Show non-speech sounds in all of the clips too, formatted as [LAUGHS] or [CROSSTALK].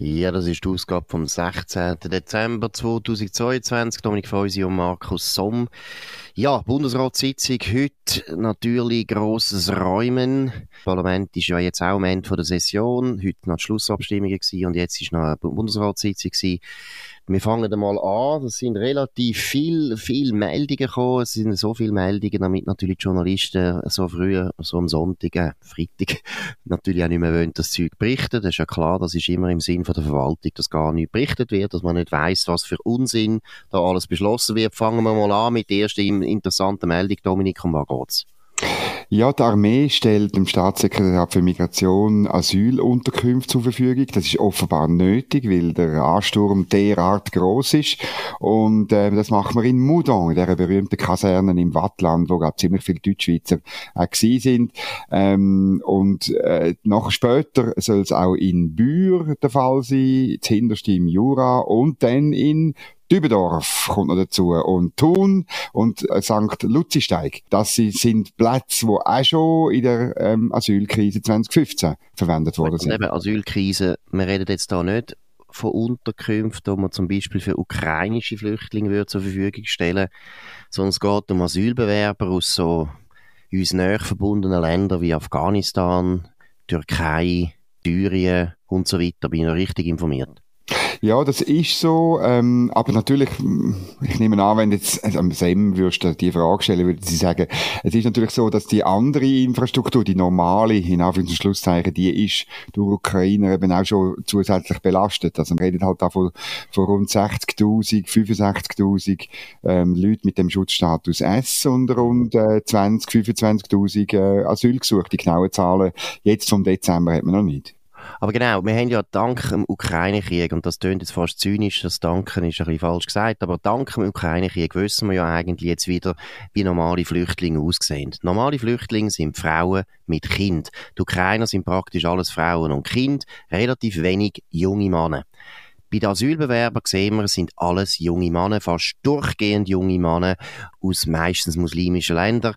Ja, das ist die Ausgabe vom 16. Dezember 2022. Dominik Feusi und Markus Somm. Ja, Bundesratssitzung heute natürlich grosses Räumen. Das Parlament ist ja jetzt auch am Ende der Session. Heute noch die Schlussabstimmungen gewesen und jetzt ist noch eine Bundesratssitzung. Wir fangen einmal an. Es sind relativ viel, viel Meldungen gekommen. Es sind so viele Meldungen, damit natürlich die Journalisten so früh, so am Sonntag, äh, Freitag, [LAUGHS] natürlich auch nicht mehr wollen, das Zeug berichten. Das ist ja klar, das ist immer im Sinn von der Verwaltung, dass gar nicht berichtet wird, dass man nicht weiß, was für Unsinn da alles beschlossen wird. Fangen wir mal an mit der ersten interessanten Meldung. Dominik, um was geht's? Ja, die Armee stellt dem Staatssekretariat für Migration Asylunterkünfte zur Verfügung. Das ist offenbar nötig, weil der Ansturm derart groß ist. Und äh, das machen wir in Moudon, in der berühmten Kaserne im Wattland, wo gerade ziemlich viele Deutschschweizer äh, gewesen sind. Ähm, und äh, noch später soll es auch in Bühr der Fall sein, zuhinterst im Jura und dann in Dübendorf kommt noch dazu und Thun und äh, St. Luzisteig. Das sind Plätze, die auch schon in der ähm, Asylkrise 2015 verwendet worden sind. Eben, Asylkrise, wir reden jetzt da nicht von Unterkünften, die man zum Beispiel für ukrainische Flüchtlinge würde zur Verfügung stellen sondern es geht um Asylbewerber aus so uns näher verbundenen Ländern wie Afghanistan, Türkei, Syrien und so weiter. Bin ich noch richtig informiert? Ja, das ist so. Ähm, aber natürlich, ich nehme an, wenn jetzt also am Sem würdest du die Frage stellen, würde sie sagen, es ist natürlich so, dass die andere Infrastruktur, die normale, in Anführungs- und Schlusszeichen, die ist durch Ukrainer eben auch schon zusätzlich belastet. Also man redet halt da von, von rund 60.000, 65.000 ähm, Leuten mit dem Schutzstatus S und rund äh, 20, 25.000 äh, Asylgesuche. Die genauen Zahlen jetzt vom Dezember hat man noch nicht. Aber genau, wir haben ja dank dem Ukraine-Krieg, und das tönt jetzt fast zynisch, das Danken ist ein bisschen falsch gesagt, aber dank dem Ukraine-Krieg wissen wir ja eigentlich jetzt wieder, wie normale Flüchtlinge aussehen. Normale Flüchtlinge sind Frauen mit Kind. Die Ukrainer sind praktisch alles Frauen und Kind, relativ wenig junge Männer. Bei den Asylbewerbern sehen wir, sind alles junge Männer, fast durchgehend junge Männer aus meistens muslimischen Ländern.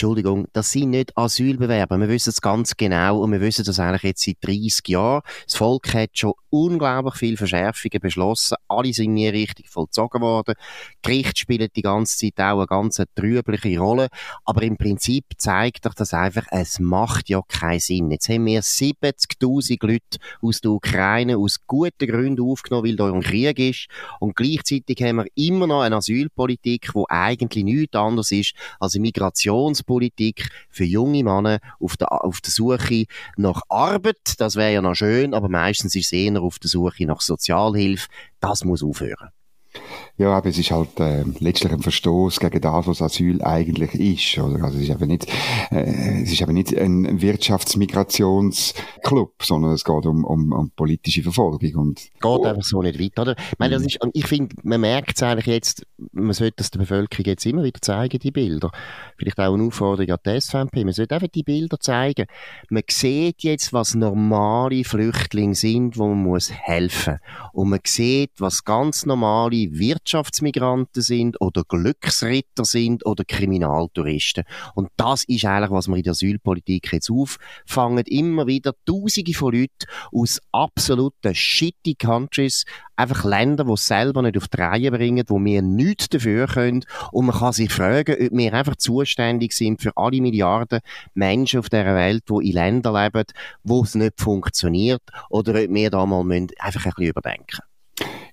Entschuldigung, das sind nicht Asylbewerber. Wir wissen es ganz genau und wir wissen das eigentlich jetzt seit 30 Jahren. Das Volk hat schon unglaublich viele Verschärfungen beschlossen. Alle sind nie richtig vollzogen worden. Gericht spielt die ganze Zeit auch eine ganz trübliche Rolle. Aber im Prinzip zeigt doch das einfach, es macht ja keinen Sinn. Jetzt haben wir 70.000 Leute aus der Ukraine aus guten Gründen aufgenommen, weil da ein Krieg ist. Und gleichzeitig haben wir immer noch eine Asylpolitik, die eigentlich nichts anderes ist als eine Migrations Politik für junge Männer auf der, auf der Suche nach Arbeit. Das wäre ja noch schön, aber meistens ist es eher auf der Suche nach Sozialhilfe. Das muss aufhören. Ja, aber es ist halt äh, letztlich ein Verstoß gegen das, was Asyl eigentlich ist. Oder? Also es ist eben nicht, äh, es ist eben nicht ein Wirtschaftsmigrationsclub, sondern es geht um, um, um politische Verfolgung. Und, geht oh. einfach so nicht weiter, oder? Ich, meine, das mhm. ist, ich finde, man merkt es eigentlich jetzt, man sollte das der Bevölkerung jetzt immer wieder zeigen, die Bilder. Vielleicht auch eine Aufforderung an die SVP. Man sollte einfach die Bilder zeigen. Man sieht jetzt, was normale Flüchtlinge sind, wo man muss helfen. Und man sieht, was ganz normale Wirtschafts Wirtschaftsmigranten sind oder Glücksritter sind oder Kriminaltouristen. Und das ist eigentlich, was wir in der Asylpolitik jetzt auffangen. Immer wieder Tausende von Leuten aus absoluten shitty Countries, einfach Länder, die selber nicht auf die Reihe bringen, wo wir nichts dafür können. Und man kann sich fragen, ob wir einfach zuständig sind für alle Milliarden Menschen auf dieser Welt, die in Ländern leben, wo es nicht funktioniert, oder ob wir da mal einfach ein bisschen überdenken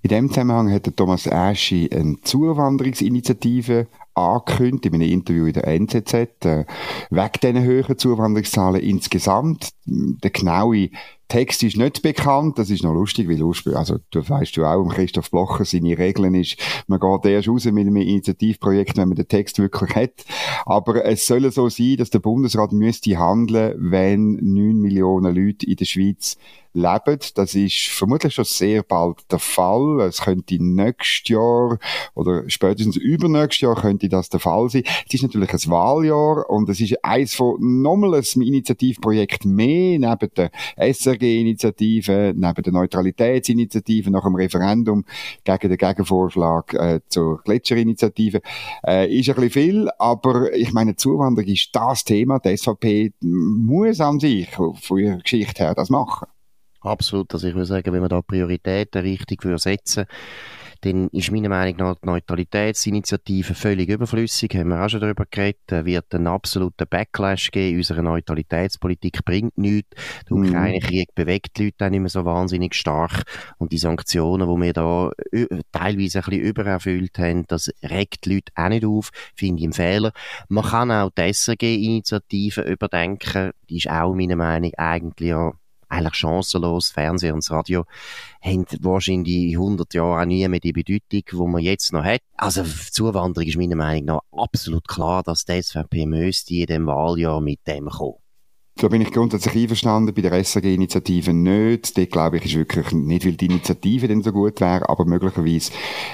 in dem Zusammenhang hat der Thomas Aschi eine Zuwanderungsinitiative angekündigt in einem Interview in der NZZ, äh, wegen diesen höheren Zuwanderungszahlen insgesamt. Der genaue Text ist nicht bekannt, das ist noch lustig, weil ursprünglich, also du weißt du auch, Christoph Blocher, seine Regeln ist, man geht erst raus mit einem Initiativprojekt, wenn man den Text wirklich hat. Aber es soll so sein, dass der Bundesrat müsste handeln, wenn 9 Millionen Leute in der Schweiz leben. Das ist vermutlich schon sehr bald der Fall. Es könnte nächstes Jahr oder spätestens übernächstes Jahr könnte das der Fall sein. Es ist natürlich ein Wahljahr und es ist eins von nochmal ein Initiativprojekt mehr neben der SRG-Initiative, neben der Neutralitätsinitiative nach dem Referendum gegen den Gegenvorschlag äh, zur Gletscherinitiative. Äh, ist ein bisschen viel, aber ich meine, Zuwanderung ist das Thema. Die SVP muss an sich von ihrer Geschichte her das machen. Absolut. Also ich würde sagen, wenn man da Prioritäten richtig setzen würde, dann ist meiner Meinung nach die Neutralitätsinitiative völlig überflüssig. Haben wir auch schon darüber geredet. Es wird einen absoluten Backlash geben. Unsere Neutralitätspolitik bringt nichts. Der mhm. Ukraine-Krieg bewegt die Leute auch nicht mehr so wahnsinnig stark. Und die Sanktionen, die wir da teilweise ein bisschen übererfüllt haben, das regt die Leute auch nicht auf. Finde ich einen Fehler. Man kann auch die SRG-Initiative überdenken. Die ist auch meiner Meinung nach eigentlich ja eigentlich chancenlos. Fernsehen und das Radio haben wahrscheinlich in 100 Jahren auch nie mehr die Bedeutung, die man jetzt noch hat. Also Zuwanderung ist meiner Meinung nach absolut klar, dass die SVP müsste in dem Wahljahr mit dem kommen. Da bin ich grundsätzlich einverstanden, bei der SRG-Initiative nicht. Dort glaube ich, ist wirklich nicht, weil die Initiative denn so gut wäre, aber möglicherweise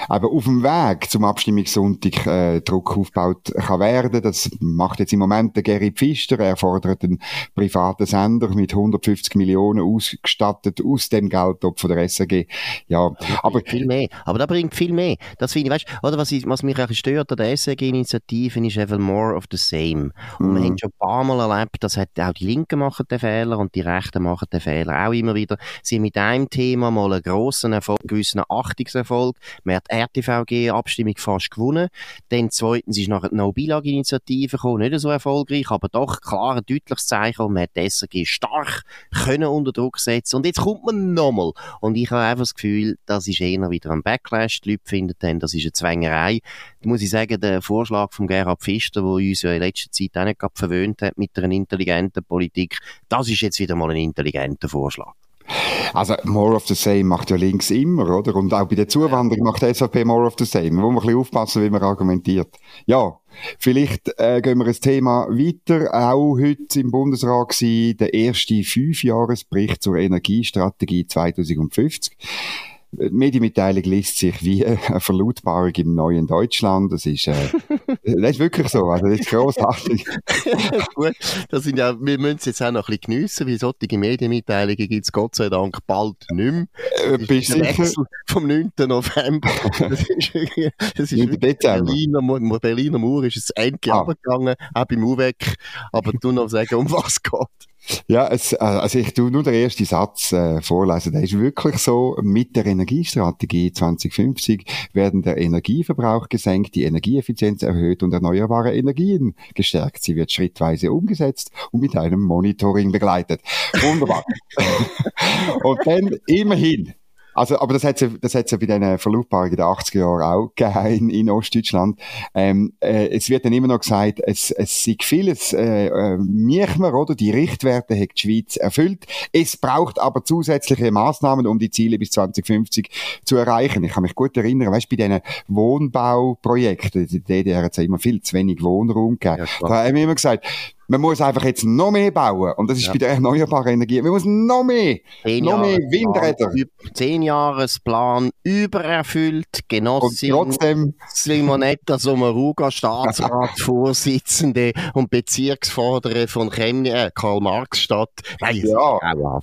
aber auf dem Weg zum Abstimmungssonntag äh, Druck aufgebaut kann werden. Das macht jetzt im Moment der Gary Pfister. Er fordert einen privaten Sender mit 150 Millionen ausgestattet aus dem Geldtopf von der SRG. Ja, aber... Viel mehr. Aber da bringt viel mehr. Das finde ich, weißt, oder was, ich, was mich ein stört an der SRG-Initiative ist einfach more of the same. Und mm. wir haben schon ein paar Mal erlebt, das hat auch die Linken machen den Fehler und die Rechten machen den Fehler auch immer wieder. Sie haben mit einem Thema mal einen grossen Erfolg, einen gewissen Achtungserfolg. Man hat die RTVG-Abstimmung fast gewonnen. Dann zweitens ist nachher die No-Bilag-Initiative gekommen, nicht so erfolgreich, aber doch klar ein deutliches Zeichen man hat die SRG stark können unter Druck setzen. Und jetzt kommt man nochmal. Und ich habe einfach das Gefühl, das ist eher wieder ein Backlash. Die Leute finden dann, das ist eine Zwängerei. Muss ich sagen, der Vorschlag von Gerhard Pfister, der uns ja in letzter Zeit auch nicht verwöhnt hat mit einer intelligenten Politik. Das ist jetzt wieder mal ein intelligenter Vorschlag. Also, more of the same macht ja links immer, oder? Und auch bei der Zuwanderung macht die SVP more of the same. Man muss ein bisschen aufpassen, wie man argumentiert. Ja, vielleicht äh, gehen wir ein Thema weiter. Auch heute im Bundesrat war der erste Fünfjahresbericht zur Energiestrategie 2050. Die Medienmitteilung liest sich wie eine Verlautbarung im neuen Deutschland. Das ist, äh, [LAUGHS] das ist wirklich so. Also, das ist großartig. [LAUGHS] Gut, das sind ja, wir müssen es jetzt auch noch ein bisschen geniessen, weil solche Medienmitteilungen gibt es Gott sei Dank bald nicht mehr. Äh, das bist ist der Wechsel vom 9. November. [LAUGHS] Das ist, das ist Berliner, Berliner Mauer ist es endlich ah. abgegangen, auch beim UWEC. Aber du noch sagen, um was es geht. Ja, es, äh, also ich tu nur den ersten Satz äh, vorlesen. Der ist wirklich so, mit der Energiestrategie 2050 werden der Energieverbrauch gesenkt, die Energieeffizienz erhöht und erneuerbare Energien gestärkt. Sie wird schrittweise umgesetzt und mit einem Monitoring begleitet. Wunderbar. [LAUGHS] und dann immerhin also, aber das hat es das hat's ja bei diesen Verlautbarungen in den 80er Jahren auch gegeben in, Ostdeutschland. Ähm, äh, es wird dann immer noch gesagt, es, es sei vieles, äh, äh, Michmer, oder? Die Richtwerte hat die Schweiz erfüllt. Es braucht aber zusätzliche Maßnahmen, um die Ziele bis 2050 zu erreichen. Ich kann mich gut erinnern, weißt, bei diesen Wohnbauprojekten, die DDR hat es ja immer viel zu wenig Wohnraum gegeben. Ja, da haben wir immer gesagt, man muss einfach jetzt noch mehr bauen. Und das ist ja. bei der erneuerbaren Energie. Man muss noch mehr, Zehn noch mehr Windräder. Zehn Jahresplan übererfüllt, Genossin. Und trotzdem. Simonetta Sommaruga, Staatsratsvorsitzende [LAUGHS] und Bezirksvorderer von Chemnitz, äh, Karl-Marx-Stadt. Nein, ja.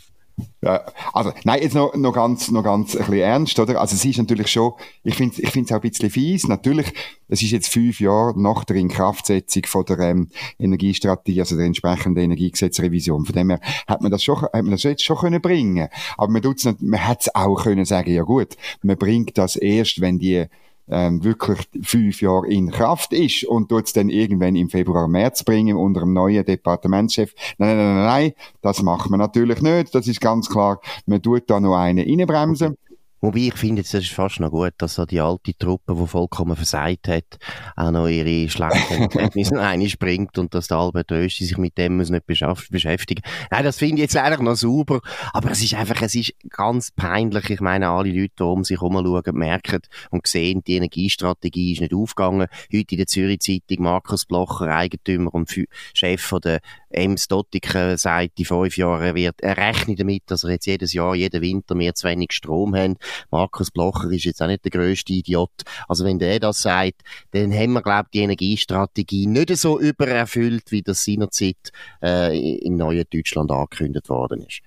Ja, also, nein, jetzt noch, noch ganz, noch ganz ein bisschen ernst, oder? Also, es ist natürlich schon, ich finde, ich finde es auch ein bisschen fies. Natürlich, es ist jetzt fünf Jahre nach der Inkraftsetzung von der, ähm, Energiestrategie, also der entsprechenden Energiegesetzrevision. Von dem her hat man das schon, hat man das jetzt schon können bringen. Aber man tut's nicht, man es auch können sagen, ja gut, man bringt das erst, wenn die, ähm, wirklich fünf Jahre in Kraft ist und tut es dann irgendwann im Februar, März bringen unter dem neuen Departementschef. Nein, nein, nein, nein, das macht man natürlich nicht. Das ist ganz klar. Man tut da noch eine reinbremsen. Wobei ich finde, es ist fast noch gut, dass so die alte Truppe, die vollkommen versagt hat, auch noch ihre schlechten [LAUGHS] Ergebnisse einspringt und dass der Albert Rösti sich mit dem muss nicht beschäftigen Nein, das finde ich jetzt eigentlich noch super. Aber es ist einfach, es ist ganz peinlich. Ich meine, alle Leute, die um sich herum schauen, merken und sehen, die Energiestrategie ist nicht aufgegangen. Heute in der Zürich Zeitung Markus Blocher, Eigentümer und Chef von der Ems Dottiken sagt, in fünf Jahren wird, er rechnet damit, dass er jetzt jedes Jahr, jeden Winter mehr zu wenig Strom haben. Markus Blocher ist jetzt auch nicht der grösste Idiot. Also wenn der das sagt, dann haben wir, glaube ich, die Energiestrategie nicht so übererfüllt, wie das seinerzeit äh, im neuen Deutschland angekündigt worden ist.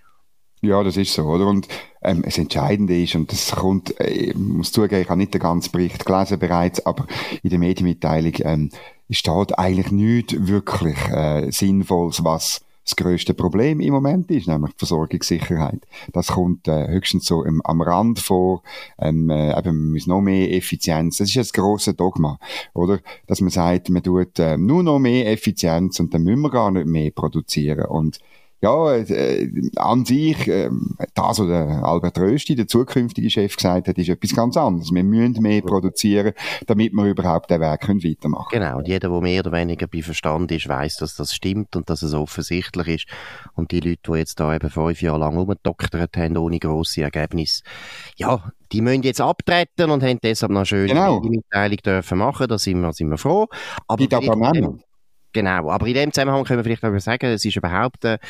Ja, das ist so, oder? Und ähm, das Entscheidende ist, und das kommt, äh, ich muss zugeben, ich habe nicht den ganzen Bericht gelesen bereits, aber in der Medienmitteilung ähm, steht eigentlich nichts wirklich äh, Sinnvolles, was das größte Problem im Moment ist, nämlich die Versorgungssicherheit. Das kommt äh, höchstens so im, am Rand vor, ähm, äh, eben, wir müssen noch mehr Effizienz. Das ist das große Dogma, oder? Dass man sagt, man tut äh, nur noch mehr Effizienz und dann müssen wir gar nicht mehr produzieren. Und ja, äh, an sich, äh, das, was der Albert Rösti, der zukünftige Chef, gesagt hat, ist etwas ganz anderes. Wir müssen mehr produzieren, damit wir überhaupt den Weg können weitermachen können. Genau, und jeder, der mehr oder weniger bei Verstand ist, weiß, dass das stimmt und dass es offensichtlich ist. Und die Leute, die jetzt da eben fünf Jahre lang rumgedoktert haben, ohne grosse Ergebnisse, ja, die müssen jetzt abtreten und haben deshalb noch schön genau. Mitteilung dürfen machen, da sind wir, sind wir froh. Aber die aber. Genau, aber in dem Zusammenhang können wir vielleicht auch sagen, es ist überhaupt eine,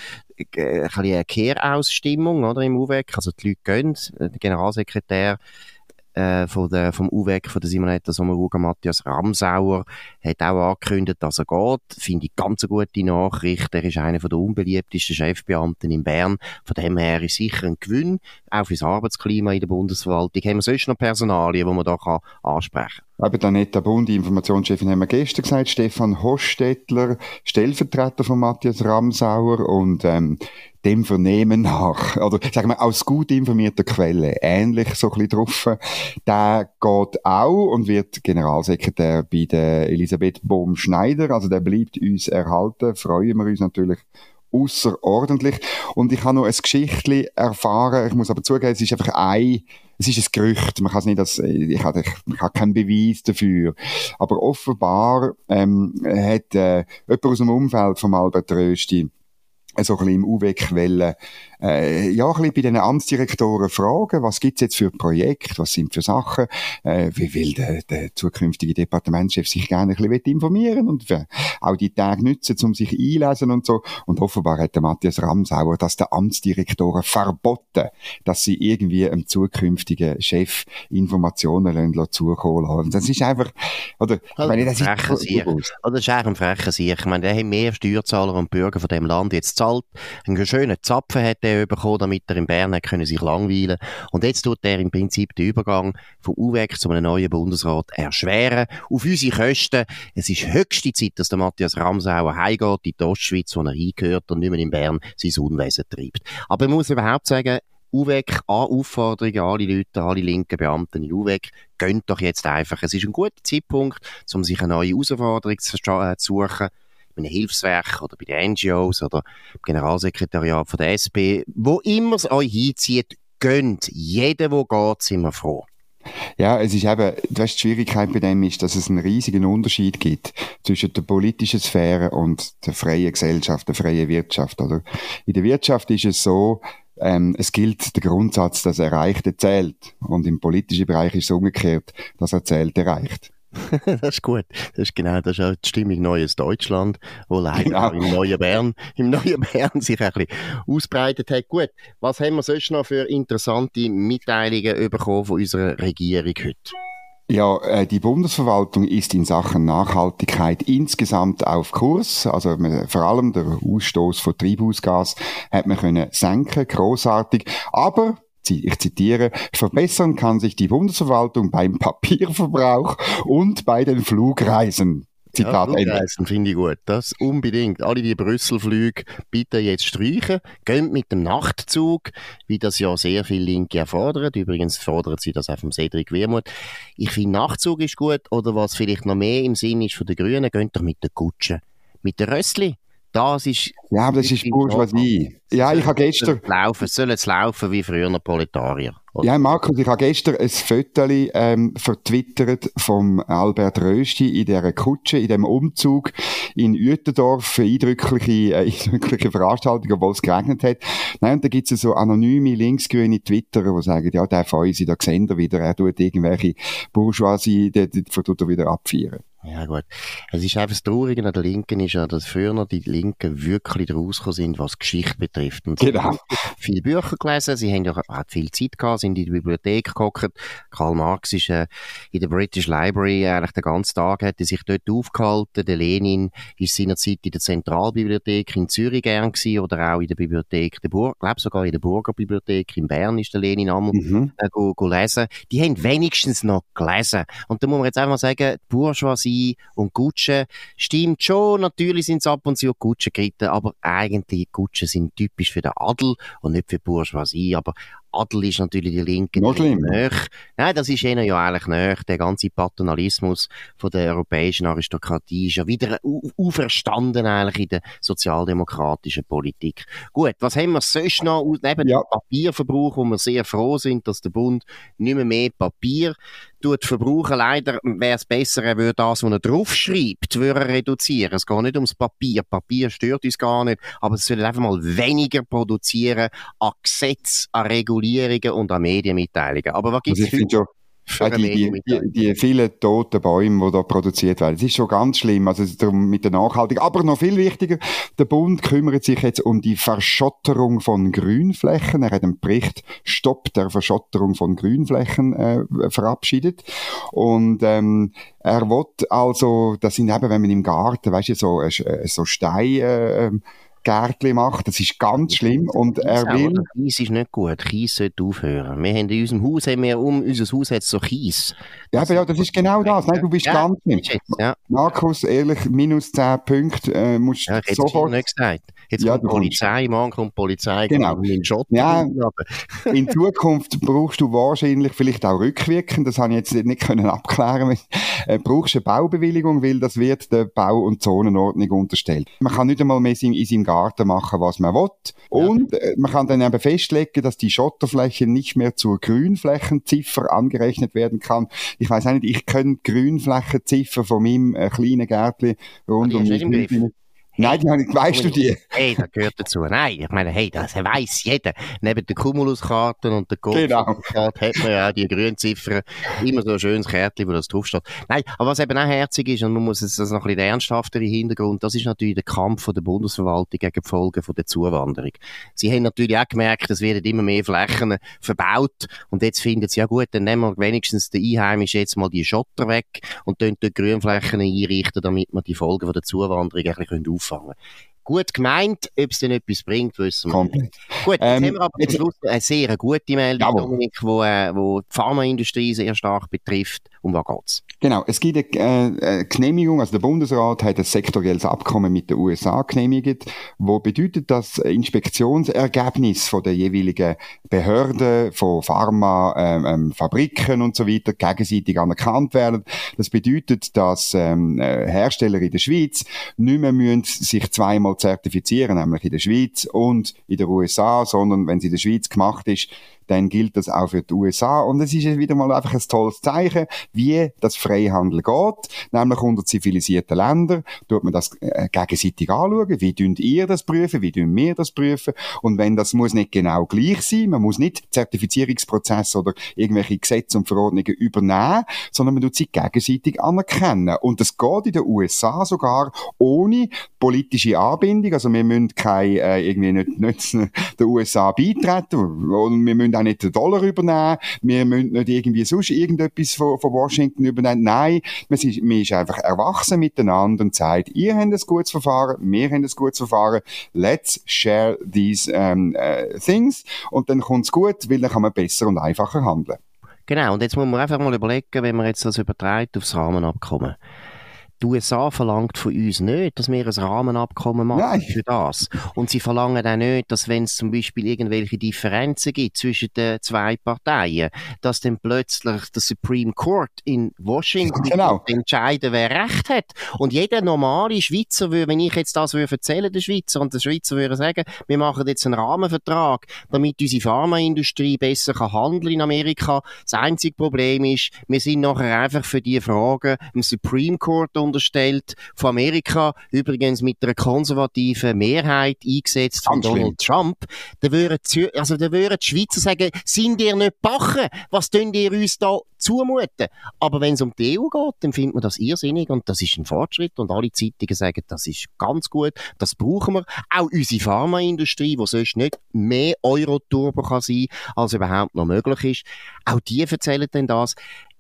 äh, eine Kehraussstimmung oder, im UWEC. Also die Leute gehen, der Generalsekretär äh, von der, vom UWEC, von der Simonetta Sommaruga, Matthias Ramsauer, hat auch angekündigt, dass er geht. Finde ich ganz eine gute Nachricht. Er ist einer der unbeliebtesten Chefbeamten in Bern. Von dem her ist sicher ein Gewinn, auch fürs Arbeitsklima in der Bundesverwaltung. Haben wir sonst noch Personalien, die man da kann ansprechen kann? Eben Danetta Bund, die Informationschefin, haben wir gestern gesagt, Stefan Hostetler, Stellvertreter von Matthias Ramsauer und ähm, dem Vernehmen nach, oder sagen wir aus gut informierter Quelle, ähnlich so ein bisschen drauf, der geht auch und wird Generalsekretär bei der Elisabeth Bohm-Schneider, also der bleibt uns erhalten, freuen wir uns natürlich außerordentlich. Und ich habe noch ein Geschichtchen erfahren, ich muss aber zugeben, es ist einfach ein, es ist ein Gerücht, man kann es nicht als, ich habe, ich habe keinen Beweis dafür. Aber offenbar ähm, hat äh, jemand aus dem Umfeld von Albert Rösti so ein bisschen im UWEC wollen, äh, ja, ein bisschen bei den Amtsdirektoren fragen, was gibt's jetzt für Projekte, was sind für Sachen, äh, wie will der, der zukünftige Departementschef sich gerne ein bisschen informieren und auch die Tage nutzen, um sich einlesen und so. Und offenbar hat der Matthias Ramsauer das der Amtsdirektoren verboten, dass sie irgendwie einem zukünftigen Chef Informationen zukommen lassen. Das ist einfach, oder, also, meine, das ist, oder das ist eigentlich ein frecher Sieg. Ich meine, der hat mehr Steuerzahler und Bürger von dem Land jetzt zahlt. Einen schönen Zapfen hat er bekommen, damit er in Bern können sich langweilen Und jetzt tut er im Prinzip den Übergang vom UWEC zu einem neuen Bundesrat erschweren. Auf unsere Kosten. Es ist höchste Zeit, dass der Matthias Ramsauer heimgeht in die Ostschweiz, wo er hingehört und nicht mehr in Bern sein Unwesen treibt. Aber man muss überhaupt sagen, UWEC an Aufforderungen, alle Leute, alle linken Beamten in UWEC, gönnt doch jetzt einfach. Es ist ein guter Zeitpunkt, um sich eine neue Herausforderung zu äh, suchen einem Hilfswerk oder bei den NGOs oder im Generalsekretariat von der SP, wo immer es euch hinzieht, gönnt. Jeder, der geht, sind wir froh. Ja, es ist eben, du weißt, die Schwierigkeit bei dem ist, dass es einen riesigen Unterschied gibt zwischen der politischen Sphäre und der freien Gesellschaft, der freien Wirtschaft, oder? In der Wirtschaft ist es so, ähm, es gilt der Grundsatz, dass Erreichte zählt. Und im politischen Bereich ist es umgekehrt, dass Erzählte erreicht. [LAUGHS] das ist gut. Das ist genau, das ist auch die Stimmung Neues Deutschland, wo leider genau. im neuen Bern, [LAUGHS] im neuen Bern sich ein bisschen ausbreitet hat. Gut. Was haben wir sonst noch für interessante Mitteilungen bekommen von unserer Regierung heute? Ja, äh, die Bundesverwaltung ist in Sachen Nachhaltigkeit insgesamt auf Kurs. Also vor allem der Ausstoß von Treibhausgas hat man können senken, großartig. Aber ich zitiere, verbessern kann sich die Bundesverwaltung beim [LAUGHS] Papierverbrauch und bei den Flugreisen. Zitat ja, Flugreisen finde ich gut. Das unbedingt. Alle die Brüsselflüge bitte jetzt streichen. Gehen mit dem Nachtzug, wie das ja sehr viele Linke erfordern. Übrigens fordern sie das auch vom Cedric Wermuth. Ich finde, Nachtzug ist gut. Oder was vielleicht noch mehr im Sinn ist von den Grünen, geht doch mit der Kutsche. Mit der Rössli. Das ist. Ja, aber das ist Bourgeoisie. Ja, ich habe gestern. Laufen, sollen es laufen wie früher Proletarier. Oder? Ja, Markus, ich habe gestern ein Foto ähm, vertwittert vom Albert Rösti in dieser Kutsche, in dem Umzug in Uetendorf. Eindrückliche, äh, [LAUGHS] eindrückliche Veranstaltung, obwohl es geregnet hat. Nein, und da gibt es so anonyme linksgrüne Twitterer, die sagen, ja, der Feusi, da sehen wir wieder, er tut irgendwelche Bourgeoisie, der, der, der tut er wieder abfeiern. Ja, gut. Es ist einfach das Traurige an der Linken ist ja, dass früher noch die Linken wirklich rausgekommen sind, was Geschichte betrifft. Und sie genau. haben viele Bücher gelesen, sie haben ja auch viel Zeit gehabt, sind in die Bibliothek geguckt. Karl Marx ist äh, in der British Library eigentlich den ganzen Tag, hat er sich dort aufgehalten. Der Lenin ist seinerzeit in der Zentralbibliothek in Zürich gern gewesen, oder auch in der Bibliothek der Burg, glaube sogar in der Burgerbibliothek in Bern ist der Lenin einmal Mhm. äh, go, go lesen. Die haben wenigstens noch gelesen. Und da muss man jetzt einfach mal sagen, die Bourgeoisie und Gutsche stimmt schon. Natürlich sind es ab und zu auch Gutschen geritten, aber eigentlich Gutschen sind typisch für den Adel und nicht für die Bourgeoisie. Aber Adel ist natürlich die Linke Noch schlimmer. Nein, das ist ihnen ja eigentlich näher. Der ganze Paternalismus von der europäischen Aristokratie ist ja wieder au- auferstanden eigentlich in der sozialdemokratischen Politik. Gut, was haben wir sonst noch? Neben Ja. dem Papierverbrauch, wo wir sehr froh sind, dass der Bund nicht mehr mehr Papier tut verbrauchen. Leider wäre es besser, er würde das, was er draufschreibt, würde er reduzieren. Es geht nicht ums Papier. Papier stört uns gar nicht. Aber es soll einfach mal weniger produzieren an Gesetz, an Regulierungen und an Medienmitteilungen. Aber was gibt Also es schon, für Ja, eine die, die, die, vielen toten Bäume, die da produziert werden, das ist schon ganz schlimm. Also darum mit der Nachhaltigkeit. Aber noch viel wichtiger, der Bund kümmert sich jetzt um die Verschotterung von Grünflächen. Er hat einen Bericht Stopp der Verschotterung von Grünflächen äh, verabschiedet. Und ähm, er will also, das sind eben, wenn man im Garten, weißt du, so, äh, so Stein äh, ähm, Gärtli macht, das ist ganz schlimm. Und er will... Kies ist nicht gut. Kies sollte aufhören. Wir haben in unserem Haus, haben wir um unser Haus hat so Kies. Ja, aber ja, das ist genau das. Nein, du bist Ja, ganz jetzt, ja. Markus, ehrlich, minus 10 Punkte, äh, musst Ja, es sofort, nicht gesagt. Jetzt Ja, kommt du Polizei, morgen kommt Polizei, Genau. in Schotten. Ja. [LAUGHS] In Zukunft brauchst du wahrscheinlich vielleicht auch rückwirkend, das habe ich jetzt nicht können abklären, äh, brauchst eine Baubewilligung, weil das wird der Bau- und Zonenordnung unterstellt. Man kann nicht einmal mehr in, in seinem Garten machen, was man will. Und äh, man kann dann eben festlegen, dass die Schotterfläche nicht mehr zur Grünflächenziffer angerechnet werden kann. Ich weiß auch nicht, ich könnte die Grünflächenziffer von meinem äh, kleinen Gärtchen rund um hast Nein, die habe ich, weißt du die? Hey, das gehört dazu. Nein, ich meine, hey, das weiss jeder. Neben den Cumuluskarten und der Genau. Golfkarte hat man ja auch die grünen Ziffern. Immer so ein schönes Kärtchen, wo das draufsteht. Nein, aber was eben auch herzig ist, und man muss es das noch ein bisschen ernsthafter im Hintergrund, das ist natürlich der Kampf von der Bundesverwaltung gegen die Folgen von der Zuwanderung. Sie haben natürlich auch gemerkt, es werden immer mehr Flächen verbaut und jetzt finden sie, ja gut, dann nehmen wir wenigstens den Einheimischen jetzt mal die Schotter weg und tun dort Grünflächen einrichten, damit wir die Folgen von der Zuwanderung ein bisschen auffangen. Gut gemeint, ob es denn etwas bringt, wissen wir nicht. Gut, jetzt Ähm, haben wir aber jetzt- zum Schluss eine sehr gute Meldung. Dominik, wo, äh, wo die Pharmaindustrie sehr stark betrifft. Um was geht's? Genau, es gibt eine äh, Genehmigung, also der Bundesrat hat ein sektorielles Abkommen mit den USA genehmigt, wo bedeutet, dass Inspektionsergebnis von der jeweiligen Behörden, von Pharma, ähm, ähm, Fabriken und so weiter gegenseitig anerkannt werden. Das bedeutet, dass ähm, äh, Hersteller in der Schweiz nicht mehr müssen sich zweimal zertifizieren, nämlich in der Schweiz und in den USA, sondern wenn es in der Schweiz gemacht ist, dann gilt das auch für die USA. Und es ist wieder mal einfach ein tolles Zeichen, wie das Freihandel geht, nämlich unter zivilisierten Ländern, tut man das äh, gegenseitig anschauen, wie tun ihr das prüfen, wie tun wir das prüfen, und wenn das muss nicht genau gleich sein, man muss nicht Zertifizierungsprozesse oder irgendwelche Gesetze und Verordnungen übernehmen, sondern man tut sie gegenseitig anerkennen. Und das geht in den USA sogar ohne politische Anbindung, also wir müssen kein, äh, irgendwie nicht, nicht [LAUGHS] den USA beitreten, und wir müssen auch nicht den Dollar übernehmen, wir müssen nicht irgendwie sonst irgendetwas von, von Washington übernehmen, nein, man ist, man ist einfach erwachsen miteinander und sagt, ihr habt ein gutes Verfahren, wir haben ein gutes Verfahren, let's share these ähm, äh, things, und dann kommt's gut, weil dann kann man besser und einfacher handeln. Genau, und jetzt muss man einfach mal überlegen, wenn man jetzt das überträgt aufs Rahmenabkommen. Die USA verlangt von uns nicht, dass wir ein Rahmenabkommen machen Nein. für das. Und sie verlangen auch nicht, dass wenn es zum Beispiel irgendwelche Differenzen gibt zwischen den zwei Parteien, dass dann plötzlich der Supreme Court in Washington Genau. entscheiden, wer Recht hat. Und jeder normale Schweizer würde, wenn ich jetzt das würde erzählen, der Schweizer, und der Schweizer würde sagen, wir machen jetzt einen Rahmenvertrag, damit unsere Pharmaindustrie besser kann handeln in Amerika. Das einzige Problem ist, wir sind nachher einfach für die Fragen im Supreme Court unterstellt, von Amerika, übrigens mit einer konservativen Mehrheit eingesetzt von Donald Trump, dann würden, die, also dann würden die Schweizer sagen, sind ihr nicht bachen? Was tun ihr uns da zumuten? Aber wenn es um die EU geht, dann findet man das irrsinnig und das ist ein Fortschritt und alle Zeitungen sagen, das ist ganz gut, das brauchen wir. Auch unsere Pharmaindustrie, die sonst nicht mehr Euro-Turbo kann sein, als überhaupt noch möglich ist, auch die erzählen dann das.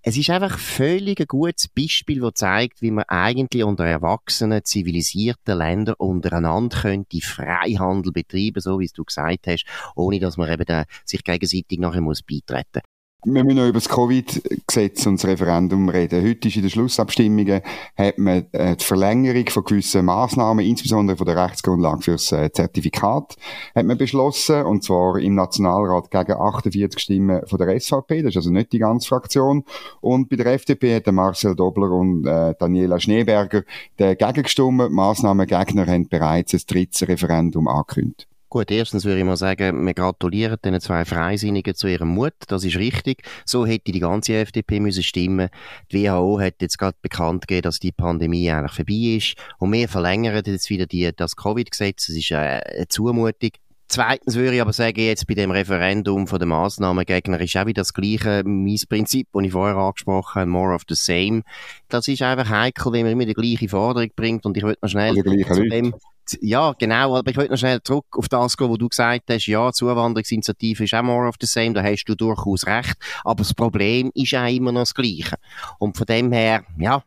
Es ist einfach völlig ein gutes Beispiel, das zeigt, wie man eigentlich unter erwachsenen, zivilisierten Ländern untereinander könnte Freihandel betreiben, so wie es du gesagt hast, ohne dass man eben da sich gegenseitig nachher muss beitreten wir müssen noch über das Covid-Gesetz und das Referendum reden. Heute ist in den Schlussabstimmungen hat man äh, die Verlängerung von gewissen Massnahmen, insbesondere von der Rechtsgrundlage fürs äh, Zertifikat, hat man beschlossen, und zwar im Nationalrat gegen 48 Stimmen von der SVP, das ist also nicht die ganze Fraktion, und bei der FDP hat Marcel Dobler und äh, Daniela Schneeberger dagegen gestimmt. Massnahmengegner haben bereits ein drittes Referendum angekündigt. Gut, erstens würde ich mal sagen, wir gratulieren den zwei Freisinnigen zu ihrem Mut. Das ist richtig. So hätte die ganze FDP müssen stimmen. Die WHO hat jetzt gerade bekannt gegeben, dass die Pandemie eigentlich vorbei ist. Und wir verlängern jetzt wieder die, das Covid-Gesetz. Das ist eine, eine Zumutung. Zweitens würde ich aber sagen, jetzt bei dem Referendum von den Massnahmengegner ist auch wieder das gleiche, mein Prinzip, das ich vorher angesprochen habe, more of the same. Das ist einfach heikel, wenn man immer die gleiche Forderung bringt und ich würde noch schnell zu dem, ja, genau, aber ich wollte noch schnell zurück auf das gehen, wo du gesagt hast, ja, Zuwanderungsinitiative ist auch more of the same, da hast du durchaus recht, aber das Problem ist auch immer noch das Gleiche. Und von dem her, ja,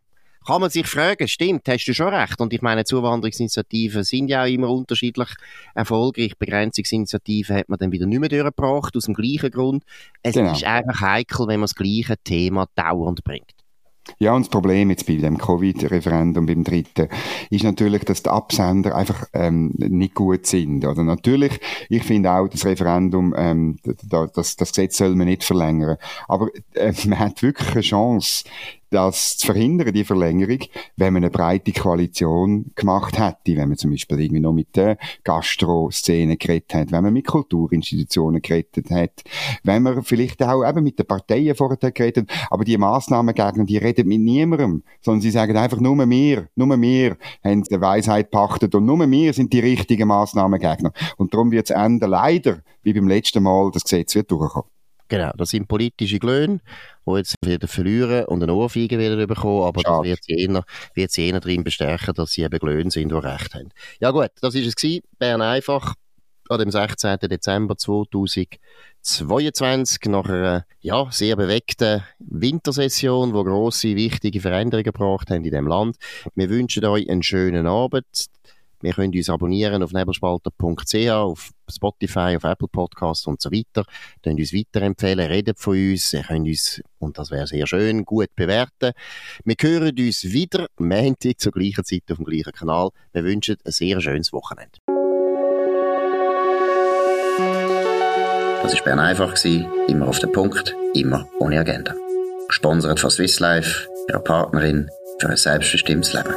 kann man sich fragen, stimmt, hast du schon recht. Und ich meine, Zuwanderungsinitiativen sind ja auch immer unterschiedlich erfolgreich. Begrenzungsinitiativen hat man dann wieder nicht mehr durchgebracht, aus dem gleichen Grund. Es genau. ist einfach heikel, wenn man das gleiche Thema dauernd bringt. Ja, und das Problem jetzt bei dem Covid-Referendum beim dritten ist natürlich, dass die Absender einfach ähm, nicht gut sind. Oder natürlich, ich finde auch, das Referendum, ähm, das, das Gesetz soll man nicht verlängern. Aber äh, [LAUGHS] man hat wirklich eine Chance, das zu verhindern, die Verlängerung, wenn man eine breite Koalition gemacht hätte, wenn man zum Beispiel irgendwie noch mit der Gastro-Szene geredet hat, wenn man mit Kulturinstitutionen geredet hat, wenn man vielleicht auch eben mit den Parteien vorher geredet hat, aber die Massnahmengegner, die reden mit niemandem, sondern sie sagen einfach, nur wir, nur wir haben die Weisheit pachtet und nur wir sind die richtigen Massnahmengegner. Und darum wird es enden, leider, wie beim letzten Mal, das Gesetz wird durchkommen. Genau, das sind politische Glöhne, die jetzt wieder verlieren und eine Ohrfeige wieder bekommen, aber Schade. das wird sie, eher, wird sie eher darin bestärken, dass sie eben Glöhne sind, die recht haben. Ja gut, das ist es gewesen. Bern einfach an dem 16. Dezember 2022 nach einer ja, sehr bewegten Wintersession, wo grosse, wichtige Veränderungen gebracht haben in dem Land. Wir wünschen euch einen schönen Abend. Wir können uns abonnieren auf nebelspalter.ch, auf Spotify, auf Apple Podcasts und so weiter. Können uns weiterempfehlen, redet von uns. Ihr könnt uns, und das wäre sehr schön, gut bewerten. Wir hören uns wieder Montag zur gleichen Zeit auf dem gleichen Kanal. Wir wünschen ein sehr schönes Wochenende. Das war Bern einfach, immer auf den Punkt, immer ohne Agenda. Gesponsert von Swiss Life, ihrer Partnerin für ein selbstbestimmtes Leben.